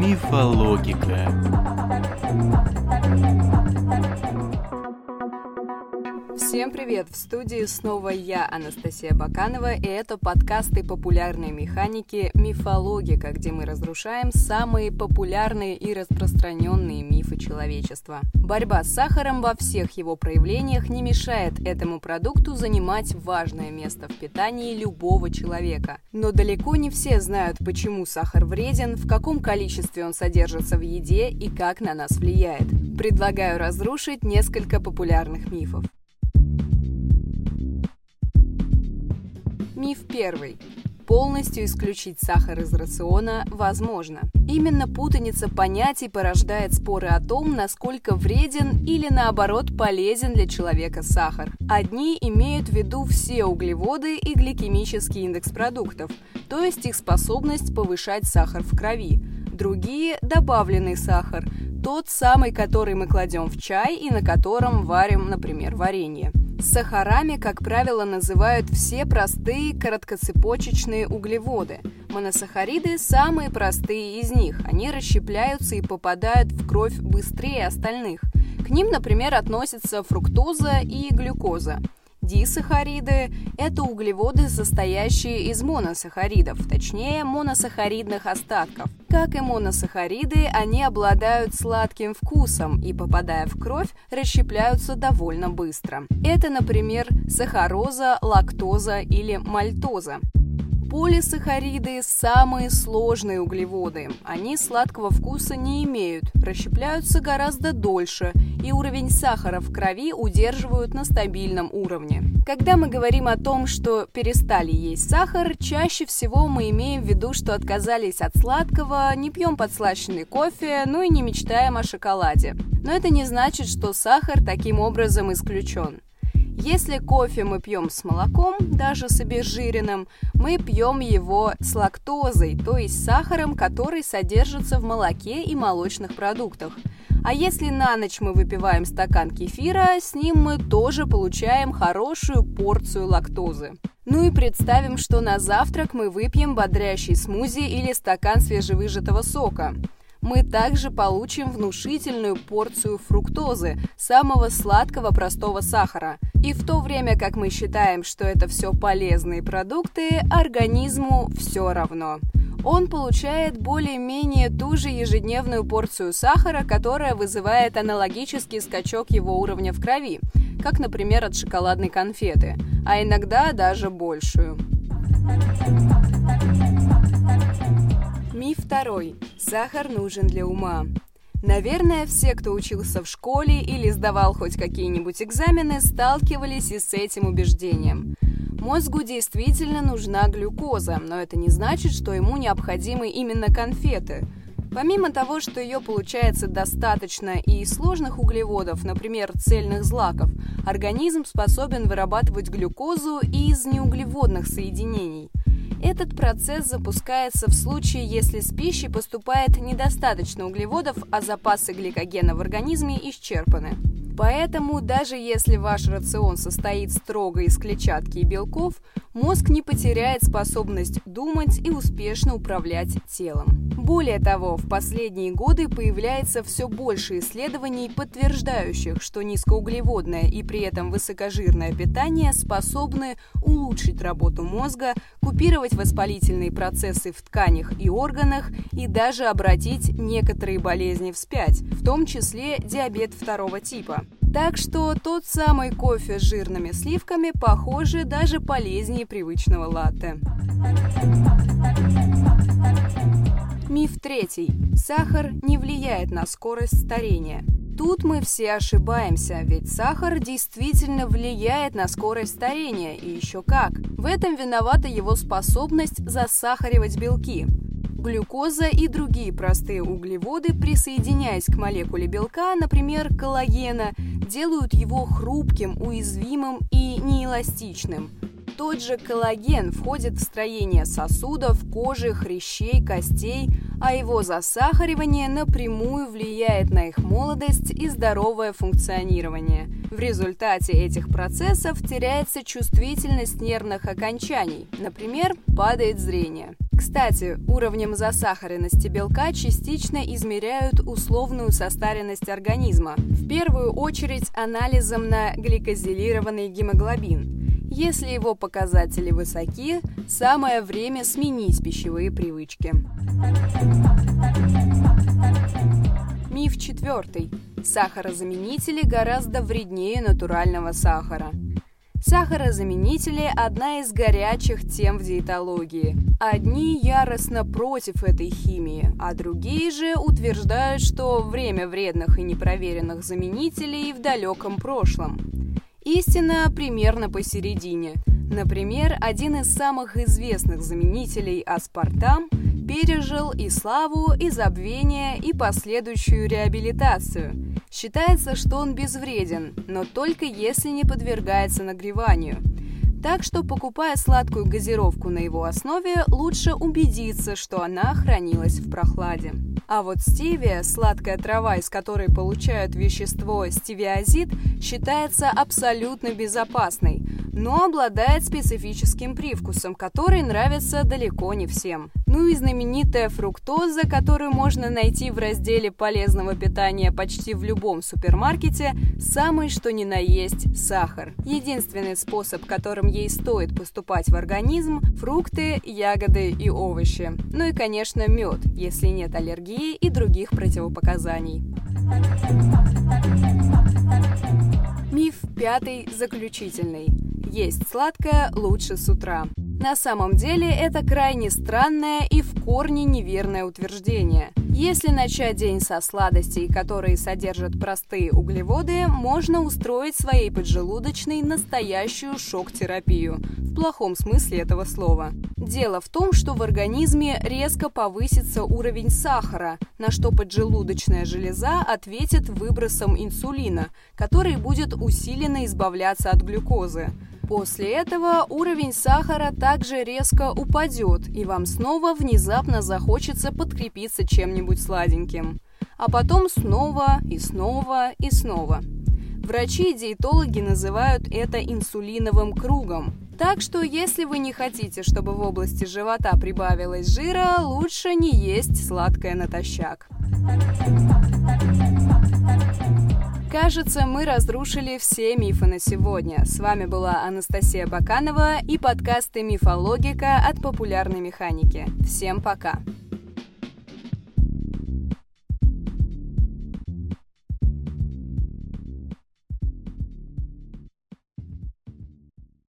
Мифологика. Всем привет! В студии снова я, Анастасия Баканова, и это подкасты популярной механики «Мифологика», где мы разрушаем самые популярные и распространенные мифы человечества. Борьба с сахаром во всех его проявлениях не мешает этому продукту занимать важное место в питании любого человека. Но далеко не все знают, почему сахар вреден, в каком количестве он содержится в еде и как на нас влияет. Предлагаю разрушить несколько популярных мифов. Миф первый. Полностью исключить сахар из рациона возможно. Именно путаница понятий порождает споры о том, насколько вреден или наоборот полезен для человека сахар. Одни имеют в виду все углеводы и гликемический индекс продуктов, то есть их способность повышать сахар в крови. Другие – добавленный сахар, тот самый, который мы кладем в чай и на котором варим, например, варенье. Сахарами, как правило, называют все простые короткоцепочечные углеводы. Моносахариды – самые простые из них. Они расщепляются и попадают в кровь быстрее остальных. К ним, например, относятся фруктоза и глюкоза. Дисахариды – это углеводы, состоящие из моносахаридов, точнее моносахаридных остатков. Как и моносахариды, они обладают сладким вкусом и, попадая в кровь, расщепляются довольно быстро. Это, например, сахароза, лактоза или мальтоза. Полисахариды – самые сложные углеводы. Они сладкого вкуса не имеют, расщепляются гораздо дольше, и уровень сахара в крови удерживают на стабильном уровне. Когда мы говорим о том, что перестали есть сахар, чаще всего мы имеем в виду, что отказались от сладкого, не пьем подслащенный кофе, ну и не мечтаем о шоколаде. Но это не значит, что сахар таким образом исключен. Если кофе мы пьем с молоком, даже с обезжиренным, мы пьем его с лактозой, то есть сахаром, который содержится в молоке и молочных продуктах. А если на ночь мы выпиваем стакан кефира, с ним мы тоже получаем хорошую порцию лактозы. Ну и представим, что на завтрак мы выпьем бодрящий смузи или стакан свежевыжатого сока мы также получим внушительную порцию фруктозы, самого сладкого простого сахара. И в то время как мы считаем, что это все полезные продукты, организму все равно. Он получает более-менее ту же ежедневную порцию сахара, которая вызывает аналогический скачок его уровня в крови, как, например, от шоколадной конфеты, а иногда даже большую. Миф второй. Сахар нужен для ума. Наверное, все, кто учился в школе или сдавал хоть какие-нибудь экзамены, сталкивались и с этим убеждением. Мозгу действительно нужна глюкоза, но это не значит, что ему необходимы именно конфеты. Помимо того, что ее получается достаточно и сложных углеводов, например, цельных злаков, организм способен вырабатывать глюкозу из неуглеводных соединений – этот процесс запускается в случае, если с пищей поступает недостаточно углеводов, а запасы гликогена в организме исчерпаны. Поэтому даже если ваш рацион состоит строго из клетчатки и белков, мозг не потеряет способность думать и успешно управлять телом. Более того, в последние годы появляется все больше исследований, подтверждающих, что низкоуглеводное и при этом высокожирное питание способны улучшить работу мозга, купировать воспалительные процессы в тканях и органах и даже обратить некоторые болезни вспять, в том числе диабет второго типа. Так что тот самый кофе с жирными сливками, похоже, даже полезнее привычного латте. Миф третий. Сахар не влияет на скорость старения. Тут мы все ошибаемся, ведь сахар действительно влияет на скорость старения, и еще как. В этом виновата его способность засахаривать белки. Глюкоза и другие простые углеводы, присоединяясь к молекуле белка, например, коллагена, делают его хрупким, уязвимым и неэластичным. Тот же коллаген входит в строение сосудов, кожи, хрящей, костей, а его засахаривание напрямую влияет на их молодость и здоровое функционирование. В результате этих процессов теряется чувствительность нервных окончаний, например, падает зрение. Кстати, уровнем засахаренности белка частично измеряют условную состаренность организма, в первую очередь анализом на гликозилированный гемоглобин. Если его показатели высоки, самое время сменить пищевые привычки. Миф четвертый. Сахарозаменители гораздо вреднее натурального сахара. Сахарозаменители – одна из горячих тем в диетологии. Одни яростно против этой химии, а другие же утверждают, что время вредных и непроверенных заменителей в далеком прошлом. Истина примерно посередине. Например, один из самых известных заменителей аспартам пережил и славу, и забвение, и последующую реабилитацию. Считается, что он безвреден, но только если не подвергается нагреванию. Так что, покупая сладкую газировку на его основе, лучше убедиться, что она хранилась в прохладе. А вот стевия, сладкая трава, из которой получают вещество стевиазид, считается абсолютно безопасной, но обладает специфическим привкусом, который нравится далеко не всем. Ну и знаменитая фруктоза, которую можно найти в разделе полезного питания почти в любом супермаркете, самый что ни на есть сахар. Единственный способ, которым ей стоит поступать в организм – фрукты, ягоды и овощи. Ну и, конечно, мед, если нет аллергии и других противопоказаний. Миф пятый, заключительный. Есть сладкое лучше с утра. На самом деле это крайне странное и в корне неверное утверждение. Если начать день со сладостей, которые содержат простые углеводы, можно устроить своей поджелудочной настоящую шок-терапию, в плохом смысле этого слова. Дело в том, что в организме резко повысится уровень сахара, на что поджелудочная железа ответит выбросом инсулина, который будет усиленно избавляться от глюкозы. После этого уровень сахара также резко упадет, и вам снова внезапно захочется подкрепиться чем-нибудь сладеньким. А потом снова и снова и снова. Врачи и диетологи называют это инсулиновым кругом. Так что, если вы не хотите, чтобы в области живота прибавилось жира, лучше не есть сладкое натощак. Кажется, мы разрушили все мифы на сегодня. С вами была Анастасия Баканова и подкасты «Мифологика» от популярной механики. Всем пока!